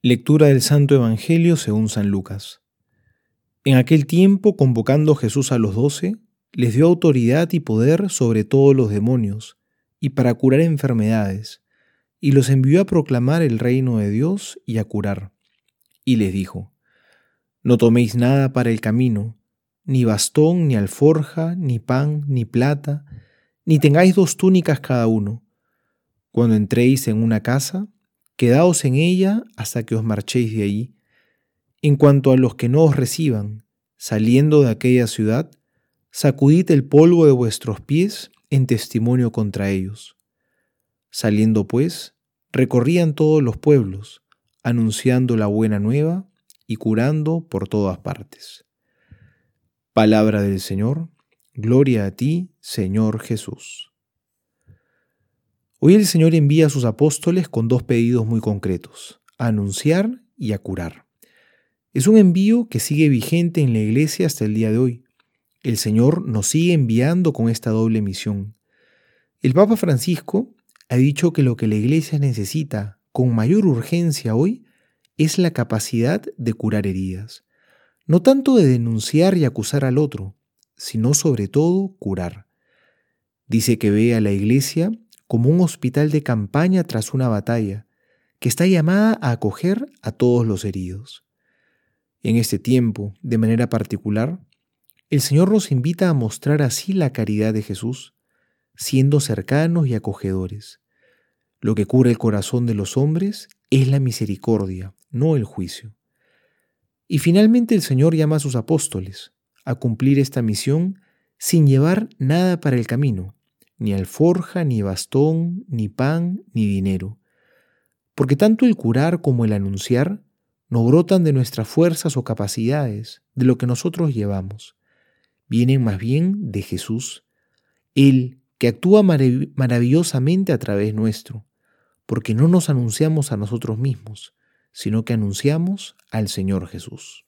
Lectura del Santo Evangelio según San Lucas. En aquel tiempo, convocando Jesús a los doce, les dio autoridad y poder sobre todos los demonios, y para curar enfermedades, y los envió a proclamar el reino de Dios y a curar. Y les dijo, No toméis nada para el camino, ni bastón, ni alforja, ni pan, ni plata, ni tengáis dos túnicas cada uno. Cuando entréis en una casa, quedaos en ella hasta que os marchéis de allí. En cuanto a los que no os reciban, saliendo de aquella ciudad, sacudid el polvo de vuestros pies en testimonio contra ellos. Saliendo pues, recorrían todos los pueblos, anunciando la buena nueva y curando por todas partes. Palabra del Señor, gloria a ti, Señor Jesús. Hoy el Señor envía a sus apóstoles con dos pedidos muy concretos, anunciar y a curar. Es un envío que sigue vigente en la iglesia hasta el día de hoy. El Señor nos sigue enviando con esta doble misión. El Papa Francisco ha dicho que lo que la iglesia necesita con mayor urgencia hoy es la capacidad de curar heridas. No tanto de denunciar y acusar al otro, sino sobre todo curar. Dice que ve a la iglesia como un hospital de campaña tras una batalla, que está llamada a acoger a todos los heridos. En este tiempo, de manera particular, el Señor nos invita a mostrar así la caridad de Jesús, siendo cercanos y acogedores. Lo que cura el corazón de los hombres es la misericordia, no el juicio. Y finalmente el Señor llama a sus apóstoles a cumplir esta misión sin llevar nada para el camino, ni alforja, ni bastón, ni pan, ni dinero. Porque tanto el curar como el anunciar no brotan de nuestras fuerzas o capacidades, de lo que nosotros llevamos. Vienen más bien de Jesús, Él que actúa maravillosamente a través nuestro, porque no nos anunciamos a nosotros mismos, sino que anunciamos al Señor Jesús.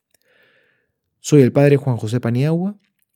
Soy el Padre Juan José Paniagua